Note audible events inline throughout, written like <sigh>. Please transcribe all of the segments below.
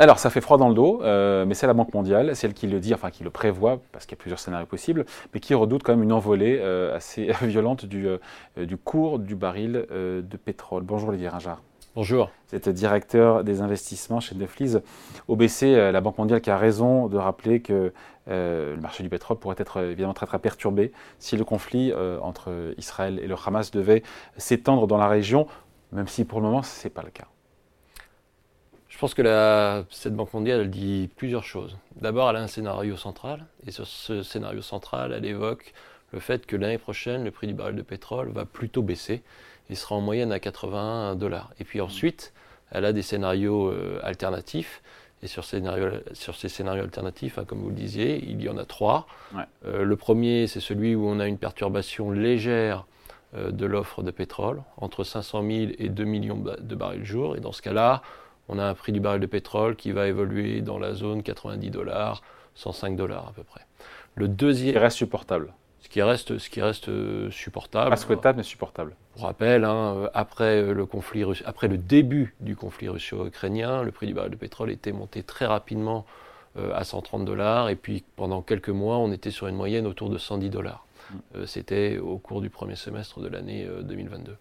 Alors, ça fait froid dans le dos, euh, mais c'est la Banque mondiale, c'est elle qui le dit, enfin qui le prévoit, parce qu'il y a plusieurs scénarios possibles, mais qui redoute quand même une envolée euh, assez <laughs> violente du, euh, du cours du baril de pétrole. Bonjour Olivier Ringard. Bonjour. Vous êtes directeur des investissements chez Neuflis. OBC, la Banque mondiale qui a raison de rappeler que le marché du pétrole pourrait être évidemment très très perturbé si le conflit entre Israël et le Hamas devait s'étendre dans la région, même si pour le moment ce n'est pas le cas. Je pense que cette Banque mondiale, elle dit plusieurs choses. D'abord, elle a un scénario central, et sur ce scénario central, elle évoque le fait que l'année prochaine, le prix du baril de pétrole va plutôt baisser. Il sera en moyenne à 81 dollars. Et puis ensuite, elle a des scénarios euh, alternatifs. Et sur, sur, ces scénarios alternatifs, hein, comme vous le disiez, il y en a trois. Euh, le premier, c'est celui où on a une perturbation légère euh, de l'offre de pétrole, entre 500 000 et 2 millions de barils jour. Et dans ce cas-là, on a un prix du baril de pétrole qui va évoluer dans la zone 90 dollars, 105 dollars à peu près. Le deuxième. Ce qui reste supportable. Ce qui reste, ce qui reste euh, supportable. Pas souhaitable, mais supportable. Pour rappel, hein, euh, après, euh, le conflit, après le début du conflit russo-ukrainien, le prix du baril de pétrole était monté très rapidement à 130 dollars. Et puis pendant quelques mois, on était sur une moyenne autour de 110 dollars. Mm. C'était au cours du premier semestre de l'année 2022.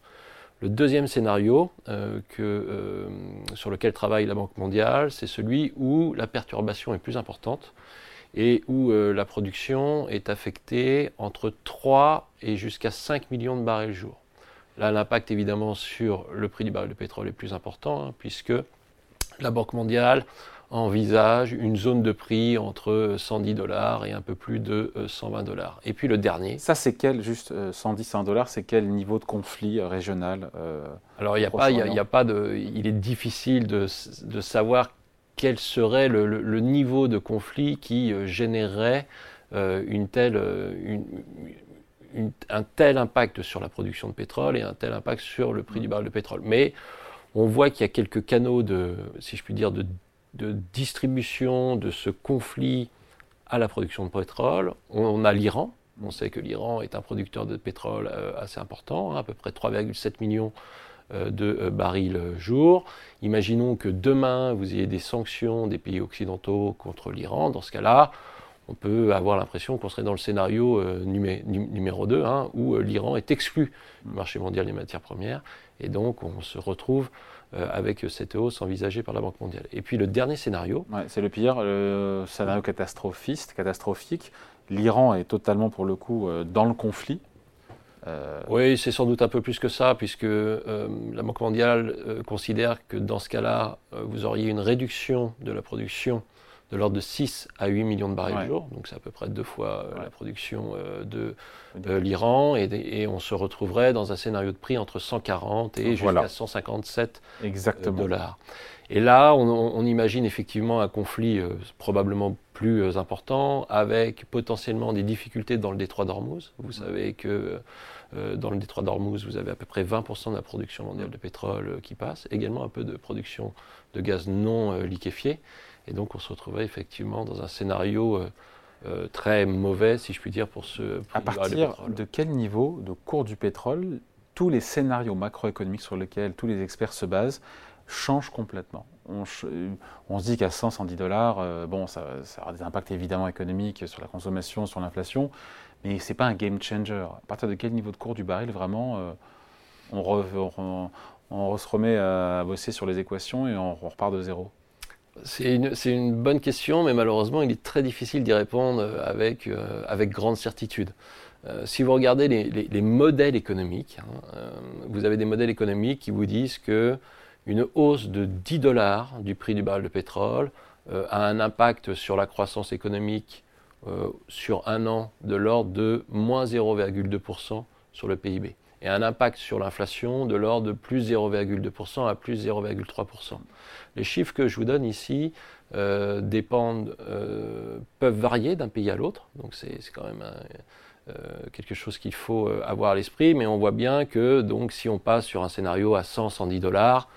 Le deuxième scénario euh, euh, sur lequel travaille la Banque mondiale, c'est celui où la perturbation est plus importante et où euh, la production est affectée entre 3 et jusqu'à 5 millions de barils jour. Là, l'impact évidemment sur le prix du baril de pétrole est plus important, hein, puisque la Banque mondiale envisage une zone de prix entre 110 dollars et un peu plus de 120 euh, dollars. Et puis le dernier. Ça, c'est quel, juste 110, euh, 100 dollars, c'est quel niveau de conflit euh, régional Alors, il n'y a, pas, a, pas de. Il est difficile de, de savoir quel serait le, le, niveau de conflit qui générerait une telle. Une, un tel impact sur la production de pétrole et un tel impact sur le prix du baril de pétrole. Mais on voit qu'il y a quelques canaux de, si je puis dire, de de distribution de ce conflit à la production de pétrole. On, a l'Iran. On sait que l'Iran est un producteur de pétrole euh, assez important, hein, à peu près 3,7 millions euh, de euh, barils jour. Imaginons que demain, vous ayez des sanctions des pays occidentaux contre l'Iran. Dans ce cas-là, on peut avoir l'impression qu'on serait dans le scénario numéro 2, hein, où l'Iran est exclu du marché mondial des matières premières. Et donc, on se retrouve euh, avec cette hausse envisagée par la Banque mondiale. Et puis le dernier scénario. c'est le pire, le scénario catastrophiste, catastrophique. L'Iran est totalement, pour le coup, euh, dans le conflit. Euh, oui, c'est sans doute un peu plus que ça, puisque la Banque mondiale considère que dans ce cas-là, vous auriez une réduction de la production de l'ordre de 6 à 8 millions de barils par jour, donc c'est à peu près deux fois euh, la production euh, de, l'Iran, et, on se retrouverait dans un scénario de prix entre 140 et jusqu'à 157 euh, dollars. Et là, on, imagine effectivement un conflit probablement plus important, avec potentiellement des difficultés dans le détroit d'Ormuz. Vous savez que dans le détroit d'Ormuz, vous avez à peu près 20% de la production mondiale de pétrole qui passe, également un peu de production de gaz non liquéfié. Et donc on se retrouvait effectivement dans un scénario euh, euh, très mauvais, si je puis dire, pour ce À partir de quel niveau de cours du pétrole tous les scénarios macroéconomiques sur lesquels tous les experts se basent changent complètement? On, se dit qu'à 100, 110 dollars, euh, bon, ça, aura des impacts évidemment économiques sur la consommation, sur l'inflation, mais ce n'est pas un game changer. À partir de quel niveau de cours du baril, vraiment, on, on, se remet à bosser sur les équations et on repart de zéro? C'est une, bonne question, mais malheureusement, il est très difficile d'y répondre avec, euh, avec grande certitude. Euh, si vous regardez les, modèles économiques, hein, euh, vous avez des modèles économiques qui vous disent que une hausse de 10 dollars du prix du baril de pétrole a un impact sur la croissance économique sur un an de l'ordre de moins 0,2% sur le PIB et un impact sur l'inflation de l'ordre de plus 0,2% à plus 0,3%. Les chiffres que je vous donne ici euh, euh, peuvent varier d'un pays à l'autre, donc c'est quand même euh, quelque chose qu'il faut avoir à l'esprit, mais on voit bien que donc, si on passe sur un scénario à 100, 110 dollars,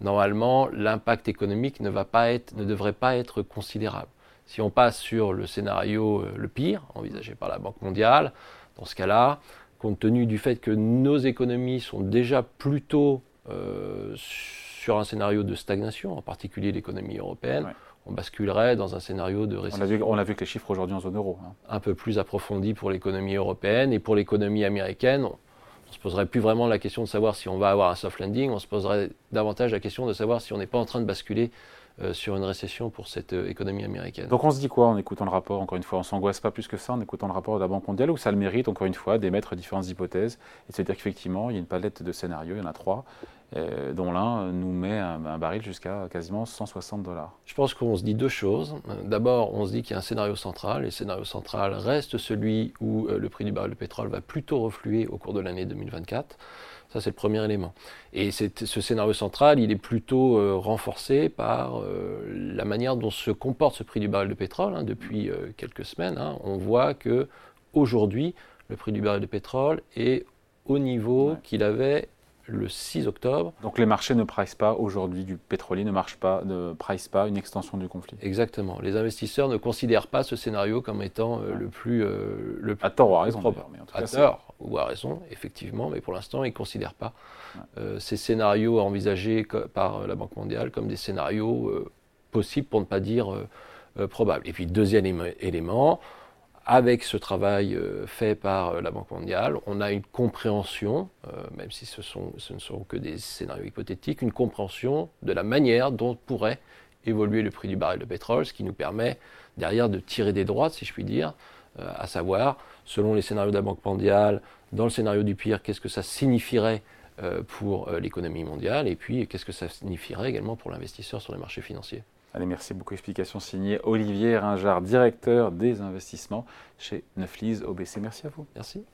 normalement l'impact économique ne, va pas être, ne devrait pas être considérable. Si on passe sur le scénario le pire, envisagé par la Banque mondiale, dans ce cas-là, compte tenu du fait que nos économies sont déjà plutôt sur un scénario de stagnation, en particulier l'économie européenne, on basculerait dans un scénario de récession. On a vu, que les chiffres aujourd'hui en zone euro. Hein. Un peu plus approfondi pour l'économie européenne et pour l'économie américaine. On, ne se poserait plus vraiment la question de savoir si on va avoir un soft landing, on se poserait davantage la question de savoir si on n'est pas en train de basculer euh, sur une récession pour cette euh, économie américaine. Donc on se dit quoi en écoutant le rapport Encore une fois, on s'angoisse pas plus que ça en écoutant le rapport de la Banque mondiale ou ça le mérite, encore une fois, d'émettre différentes hypothèses et de se dire qu'effectivement, il y a une palette de scénarios, il y en a trois, euh, dont l'un nous met un, baril jusqu'à quasiment 160 dollars. Je pense qu'on se dit deux choses. D'abord, on se dit qu'il y a un scénario central, et le scénario central reste celui où le prix du baril de pétrole va plutôt refluer au cours de l'année 2024. Ça, c'est le premier élément. Et ce scénario central, il est plutôt euh, renforcé par euh, la manière dont se comporte ce prix du baril de pétrole. Hein, depuis euh, quelques semaines, hein. on voit que aujourd'hui, le prix du baril de pétrole est au niveau qu'il avait le 6 octobre. Donc les marchés ne price pas aujourd'hui du pétrolier, ne marchent pas, ne price pas une extension du conflit. Exactement. Les investisseurs ne considèrent pas ce scénario comme étant euh, le plus euh, le à tort ou à raison. Mais en tout à tort ou à raison, effectivement, mais pour l'instant ils ne considèrent pas euh, ces scénarios envisagés par la Banque mondiale comme des scénarios possibles, pour ne pas dire probables. Et puis deuxième élément avec ce travail euh, fait par euh, la Banque mondiale, on a une compréhension, euh, même si ce, ne sont que des scénarios hypothétiques, une compréhension de la manière dont pourrait évoluer le prix du baril de pétrole, ce qui nous permet derrière de tirer des droites, si je puis dire, à savoir, selon les scénarios de la Banque mondiale, dans le scénario du pire, qu'est-ce que ça signifierait pour l'économie mondiale, et puis qu'est-ce que ça signifierait également pour l'investisseur sur les marchés financiers. Allez, merci beaucoup. Explication signée Olivier Ringard, directeur des investissements chez Neuflise OBC. Merci à vous. Merci.